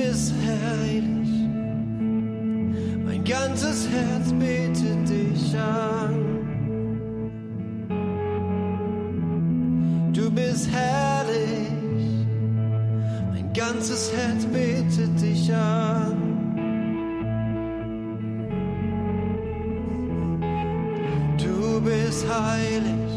bist herrlich. Mein ganzes Herz betet dich an. Du bist herrlich. Mein ganzes Herz betet dich an. Du bist heilig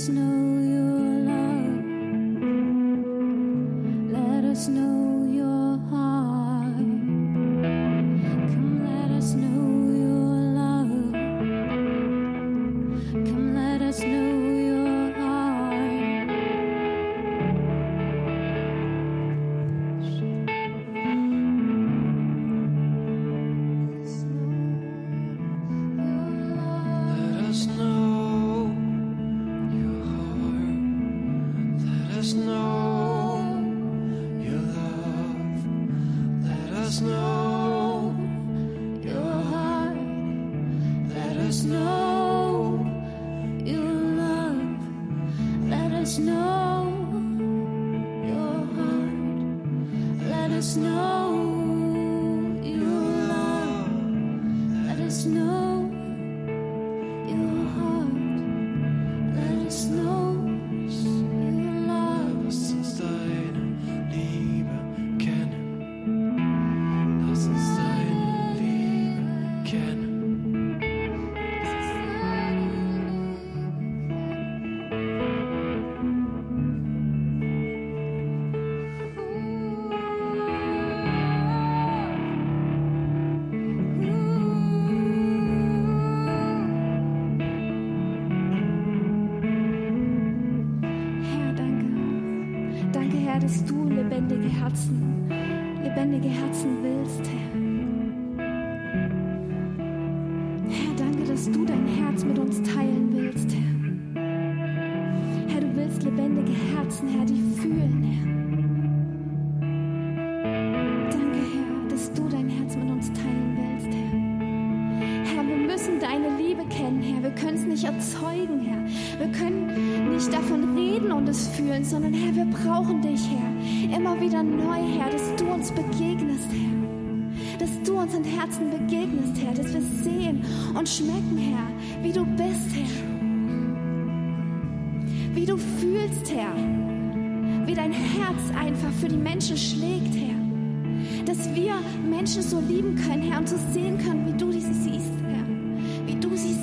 there's no können, Herr, und zu sehen können, wie du sie siehst, Herr, wie du sie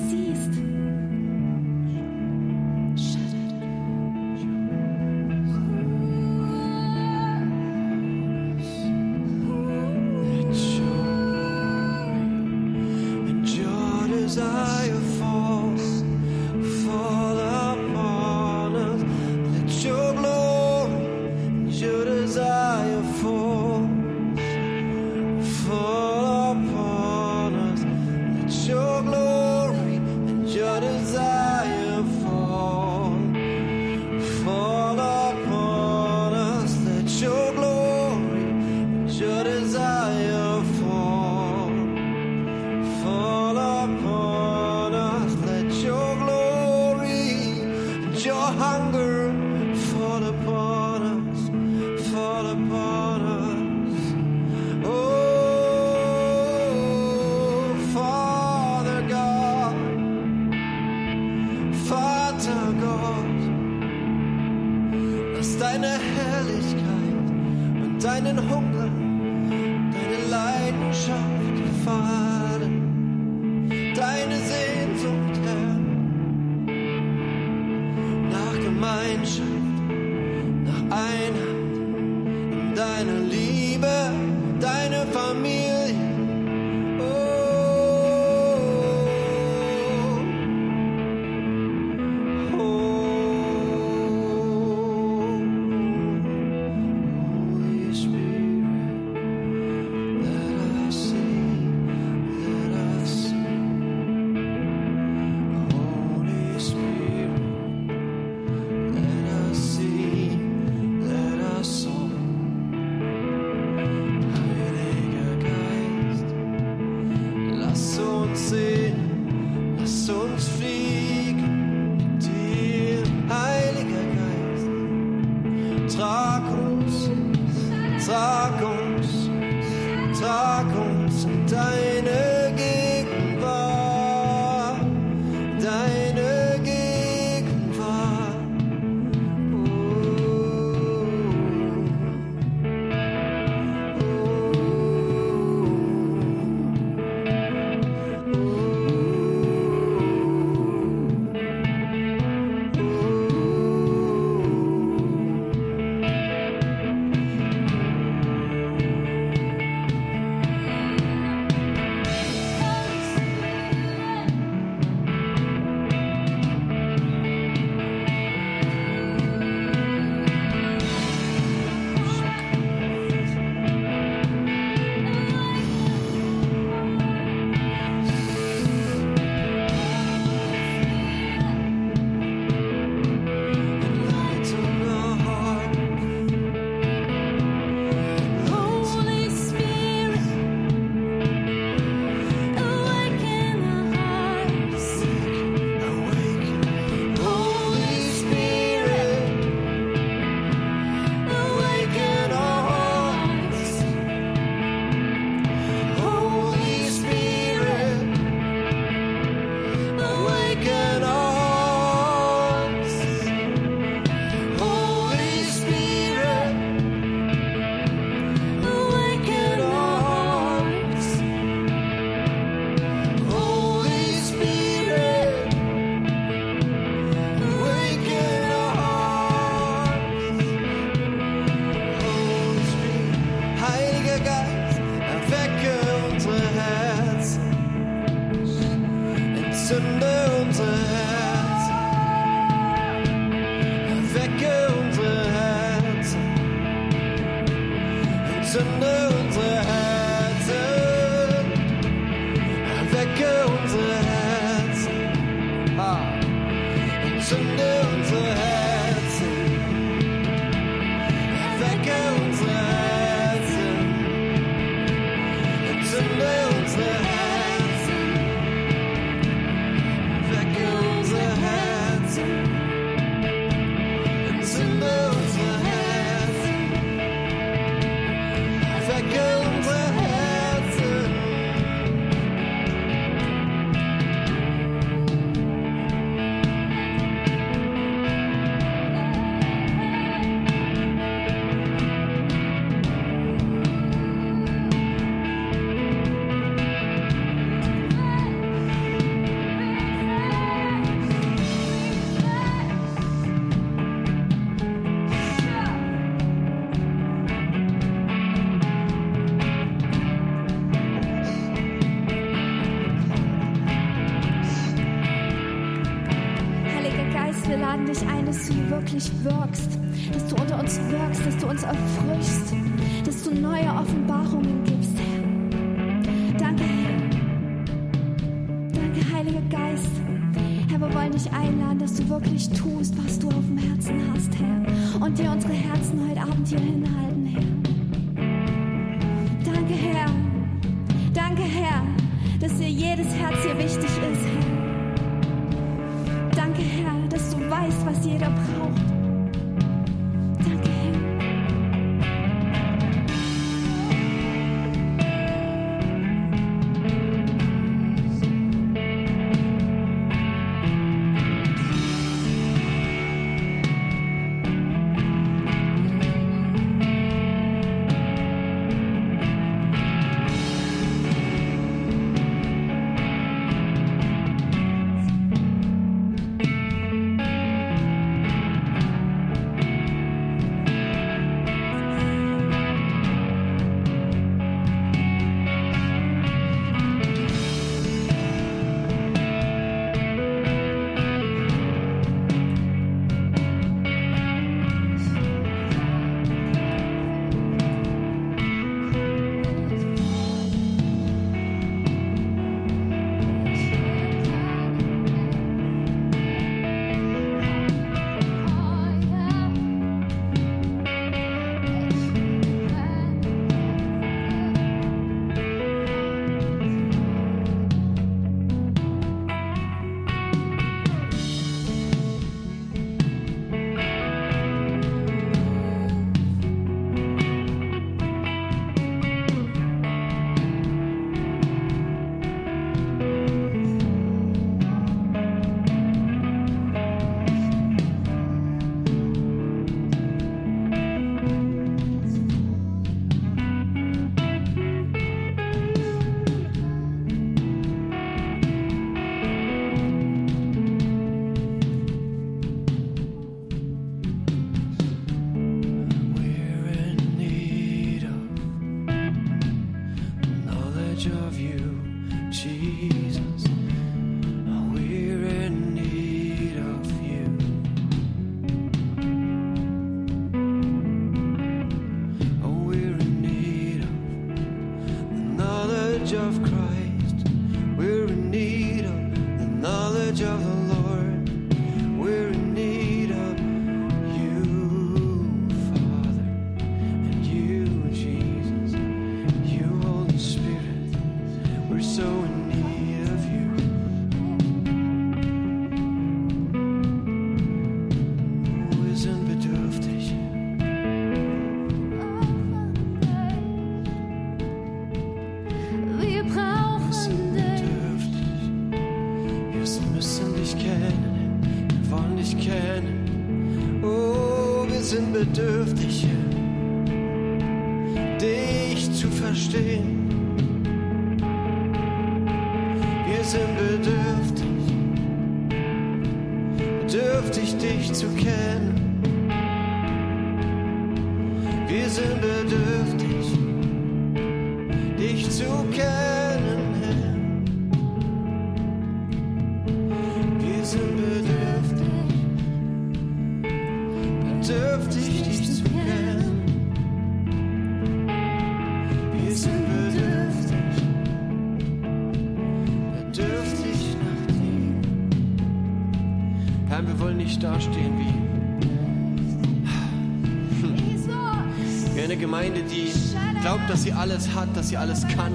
alles hat, dass sie alles kann,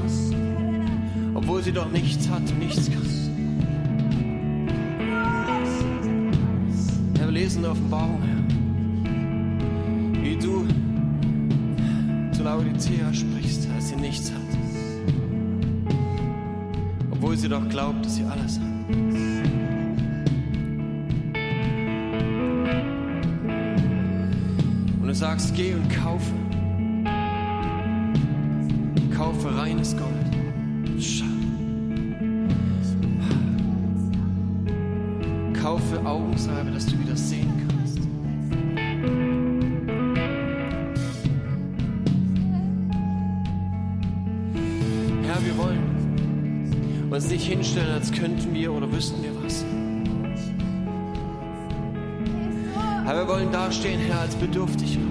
obwohl sie doch nichts hat nichts kann. Herr, wir lesen Offenbarung, Herr, wie du zu Laodicea sprichst, als sie nichts hat. Obwohl sie doch glaubt, dass sie alles hat. Und du sagst, geh und kaufe. Kaufe reines Gold. Kaufe Augensalbe, dass du wieder sehen kannst. Herr, wir wollen uns nicht hinstellen, als könnten wir oder wüssten wir was. Herr, wir wollen dastehen, Herr, als Bedürftige.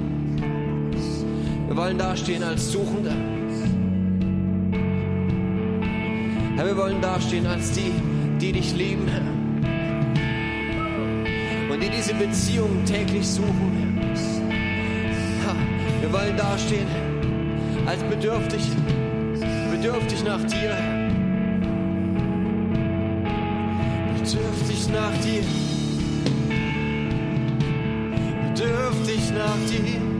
Wir wollen dastehen als Suchende. Herr, wir wollen dastehen als die, die dich lieben, Herr. Und die diese Beziehung täglich suchen, Herr. Wir wollen dastehen als Bedürftig, bedürftig nach dir. Bedürftig nach dir. Bedürftig nach dir.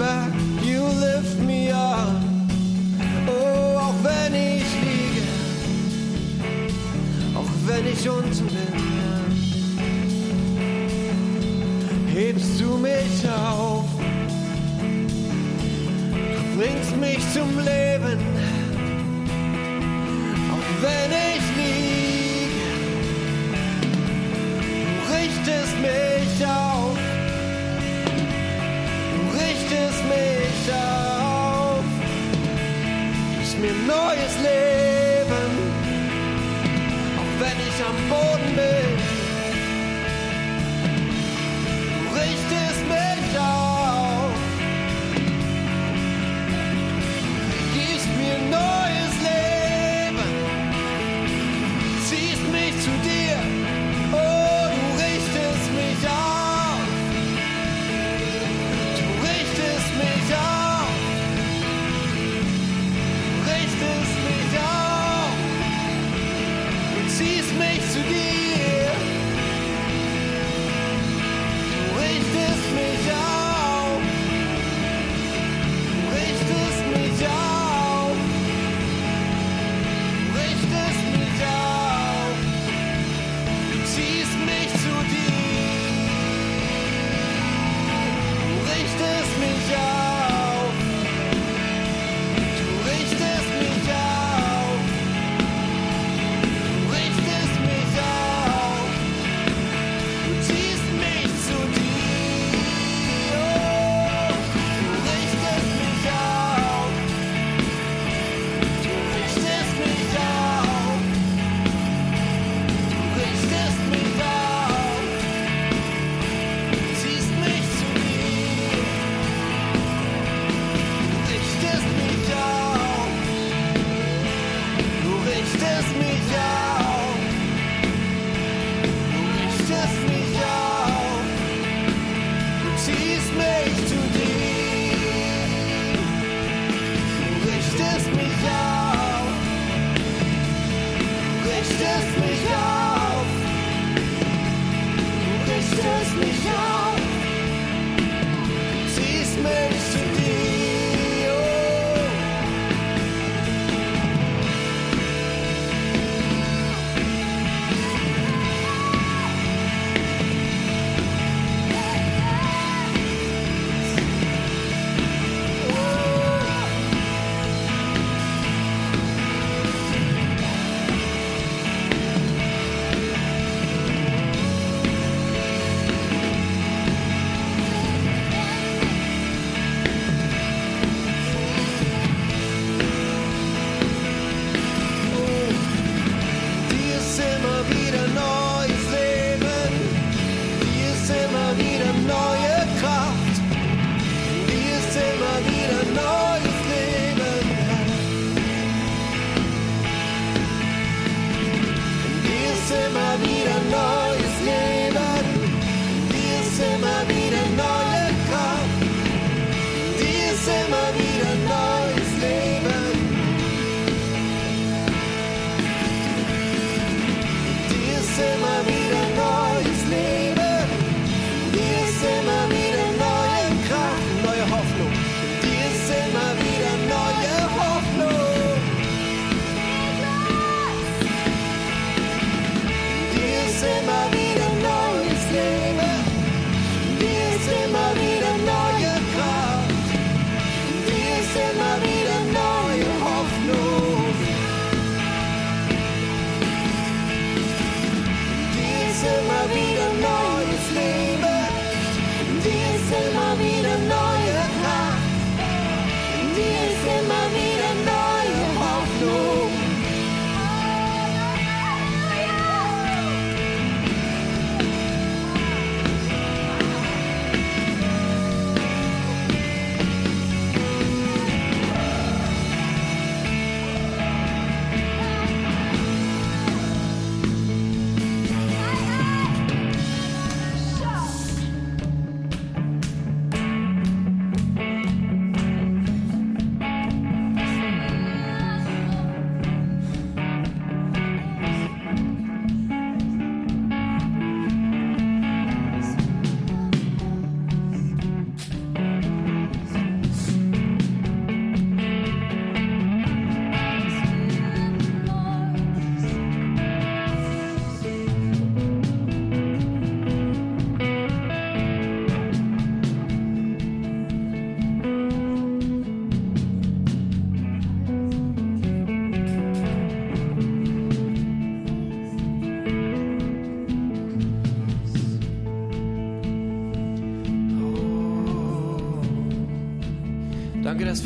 back, you lift me up. Oh, auch wenn ich liege, auch wenn ich unten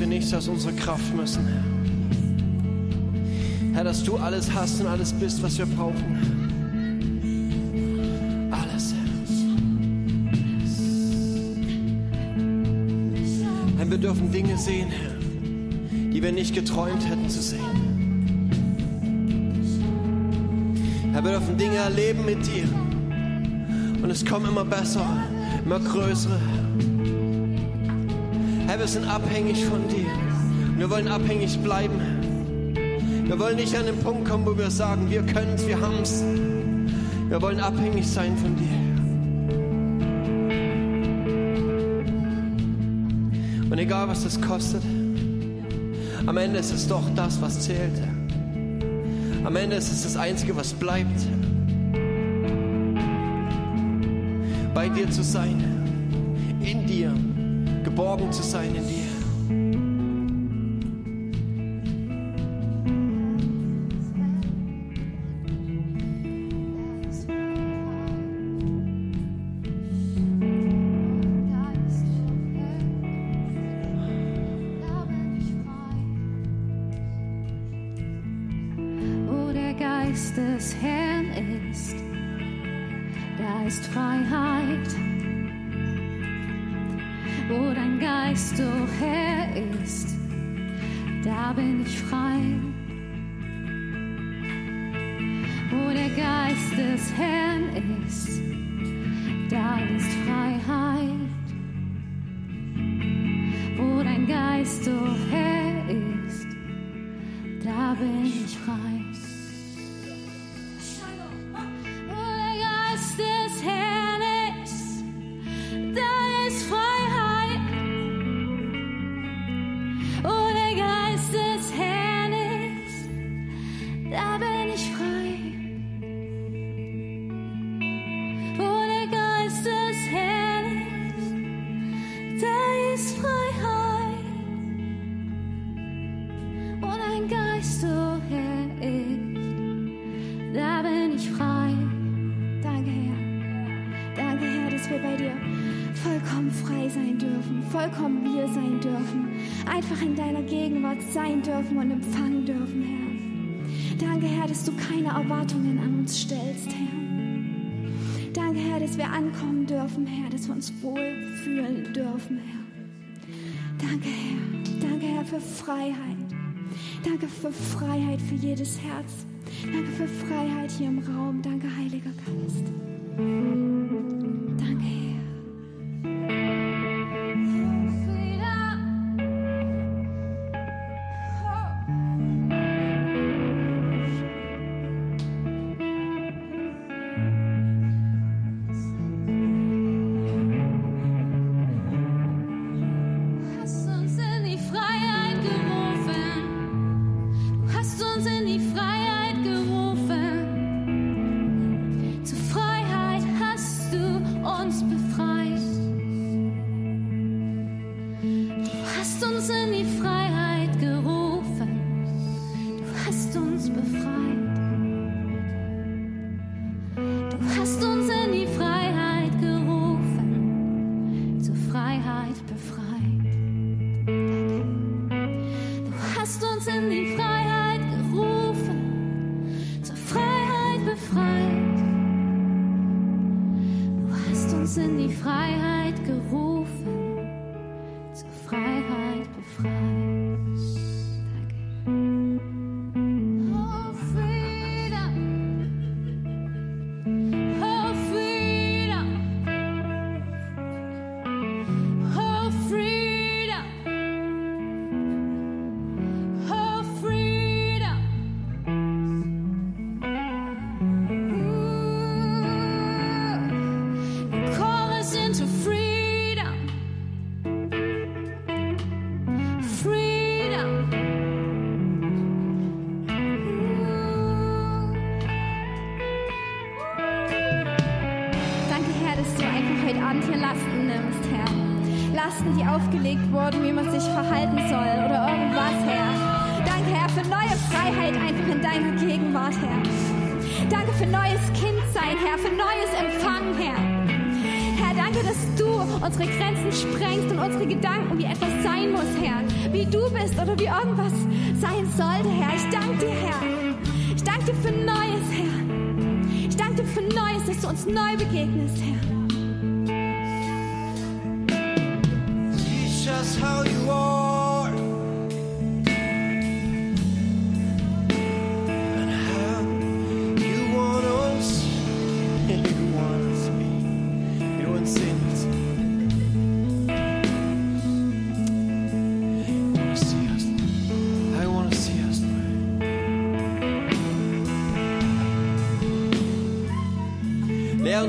wir nichts aus unserer Kraft müssen, Herr. Herr, dass du alles hast und alles bist, was wir brauchen. Alles, Herr. Herr, wir dürfen Dinge sehen, Herr, die wir nicht geträumt hätten zu sehen. Herr, wir dürfen Dinge erleben mit dir. Und es kommen immer bessere, immer größere. Herr, wir sind abhängig von dir. Wir wollen abhängig bleiben. Wir wollen nicht an den Punkt kommen, wo wir sagen, wir können es, wir haben es. Wir wollen abhängig sein von dir. Und egal, was das kostet, am Ende ist es doch das, was zählt. Am Ende ist es das Einzige, was bleibt. Bei dir zu sein, geborgen zu sein in dir. is. Ankommen dürfen, Herr, dass wir uns wohlfühlen dürfen, Herr. Danke, Herr. Danke, Herr, für Freiheit. Danke für Freiheit für jedes Herz. Danke für Freiheit hier im Raum. Danke, Heiliger Geist. was sein sollte, Herr. Ich danke dir, Herr. Ich danke dir für Neues, Herr. Ich danke dir für Neues, dass du uns neu begegnest, Herr.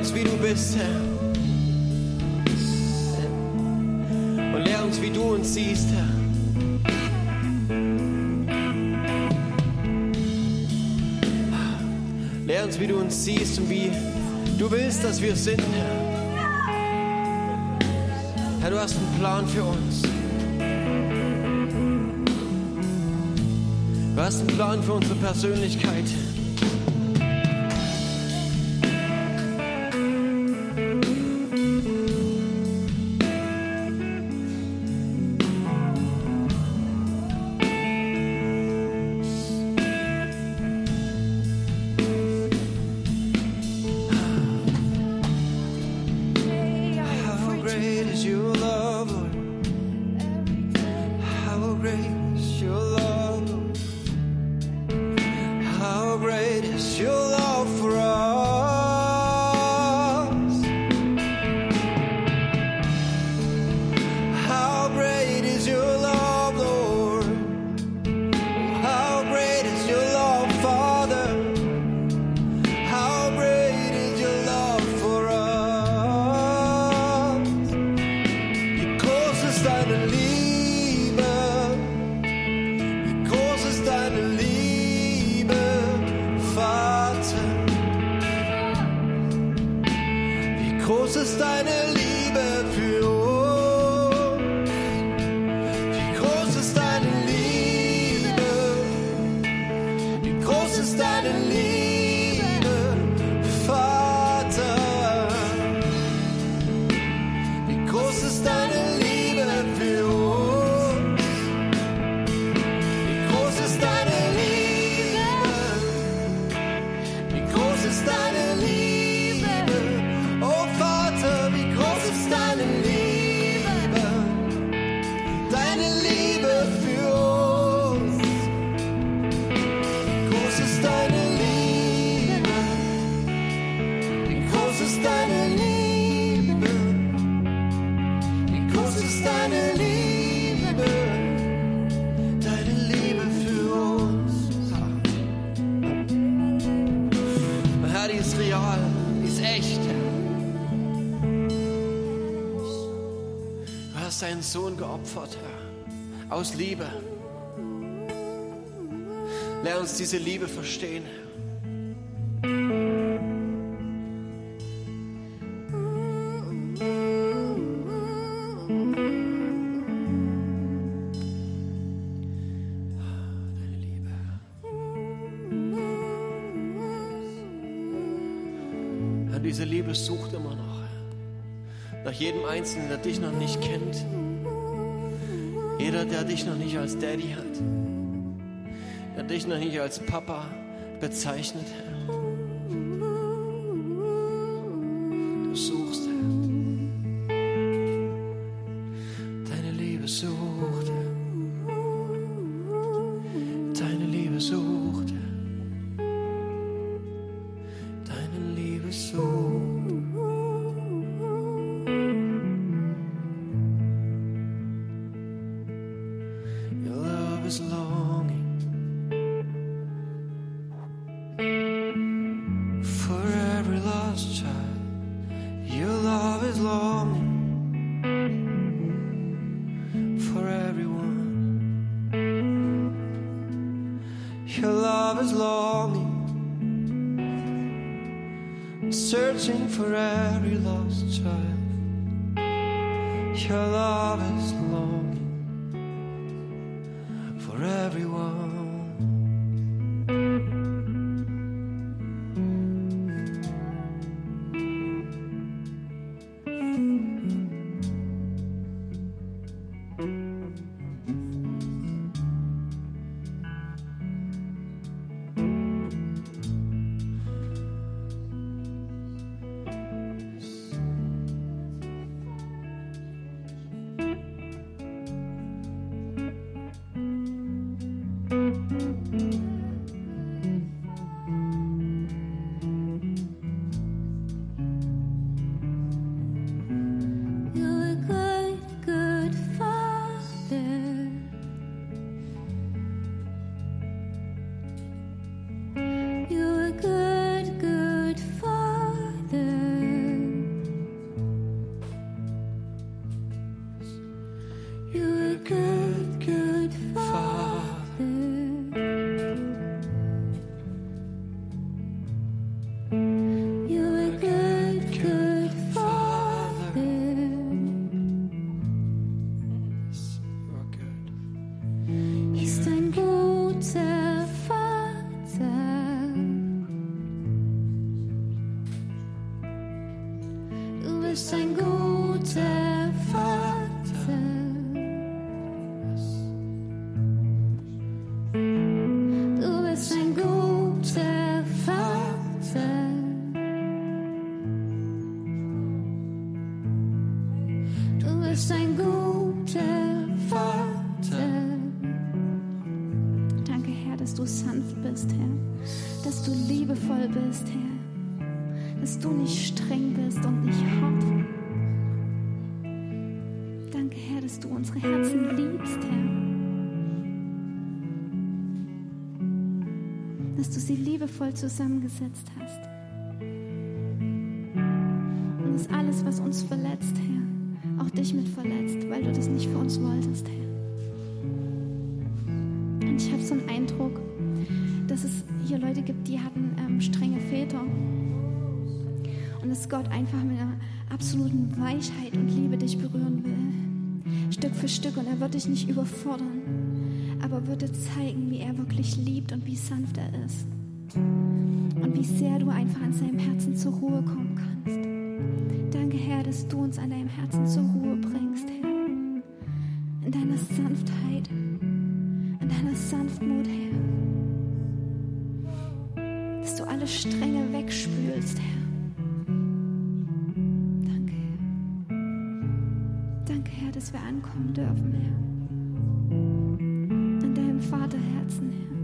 uns, wie du bist, Herr. Und lehr uns, wie du uns siehst, Herr. Lehr uns, wie du uns siehst und wie du willst, dass wir sind, Herr. Herr, du hast einen Plan für uns. Du hast einen Plan für unsere Persönlichkeit. geopfert, Herr, aus Liebe. Lern uns diese Liebe verstehen, Herr. Ah, diese Liebe sucht immer noch. Nach jedem Einzelnen, der dich noch nicht kennt jemand, der dich noch nicht als Daddy hat, der dich noch nicht als Papa bezeichnet, hat. Du liebevoll bist, Herr. Dass du nicht streng bist und nicht hart. Danke, Herr, dass du unsere Herzen liebst, Herr. Dass du sie liebevoll zusammengesetzt hast. Und dass alles, was uns verletzt, Herr, auch dich mit verletzt, weil du das nicht für uns wolltest, Herr. Und ich habe so einen Eindruck, gibt, die hatten ähm, strenge Väter. Und dass Gott einfach mit einer absoluten Weichheit und Liebe dich berühren will. Stück für Stück. Und er wird dich nicht überfordern, aber wird dir zeigen, wie er wirklich liebt und wie sanft er ist. Und wie sehr du einfach an seinem Herzen zur Ruhe kommen kannst. Danke, Herr, dass du uns an deinem Herzen zur Ruhe bringst, Herr. In deiner Sanftheit, in deiner Sanftmut, Herr. Alle Stränge wegspülst, Herr. Danke, Herr. Danke, Herr, dass wir ankommen dürfen, Herr. An deinem Vaterherzen, Herr.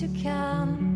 To come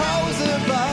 composable.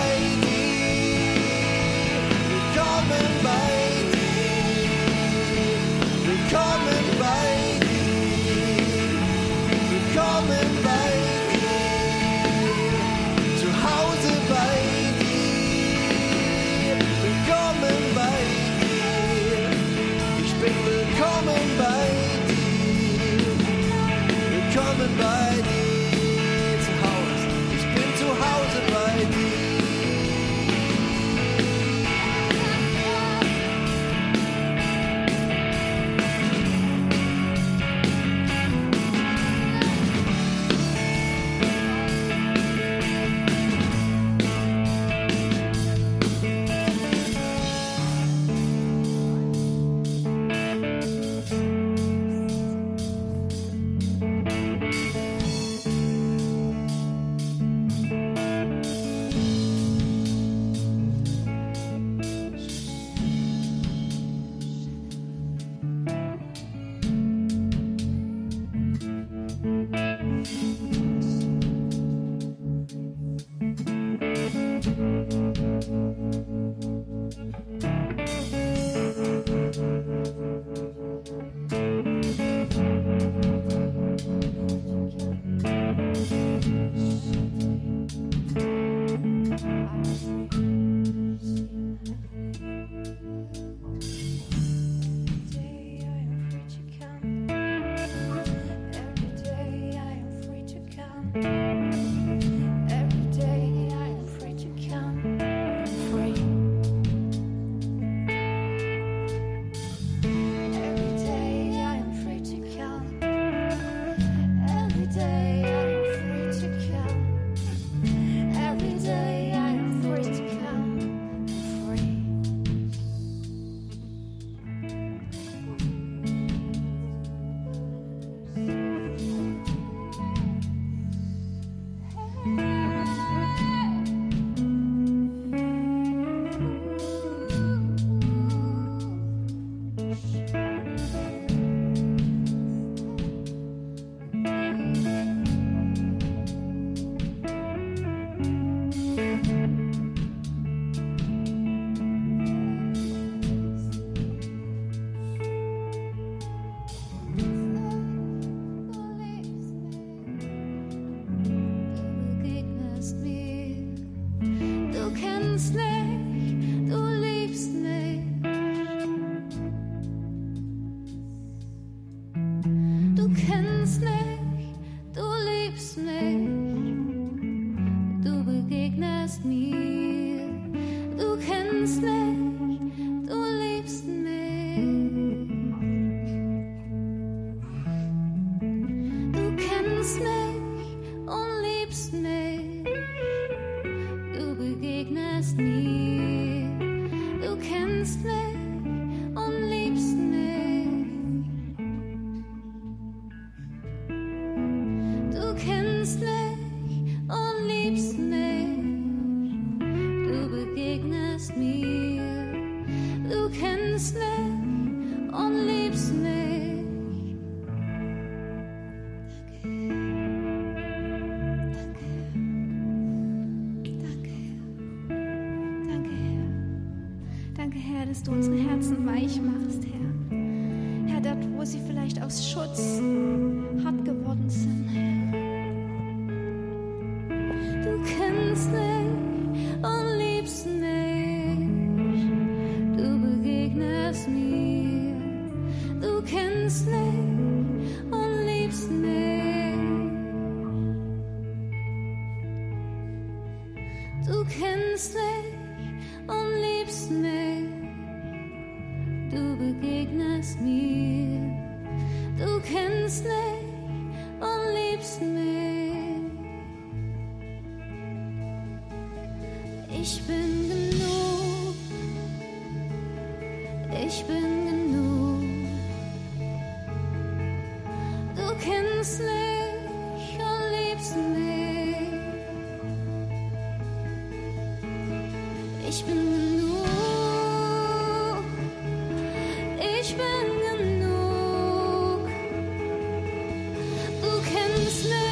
Christmas.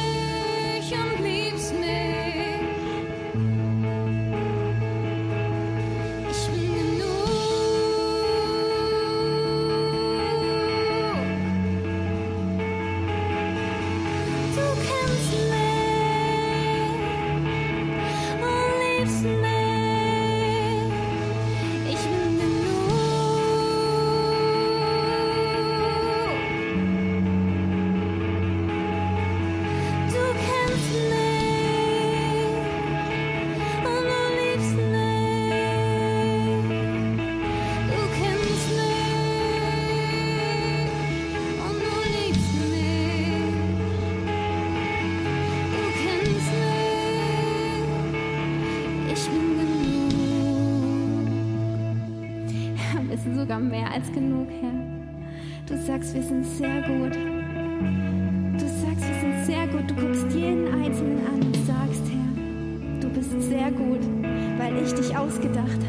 Wir sind sehr gut. Du sagst, wir sind sehr gut. Du guckst jeden Einzelnen an und sagst, Herr, du bist sehr gut, weil ich dich ausgedacht habe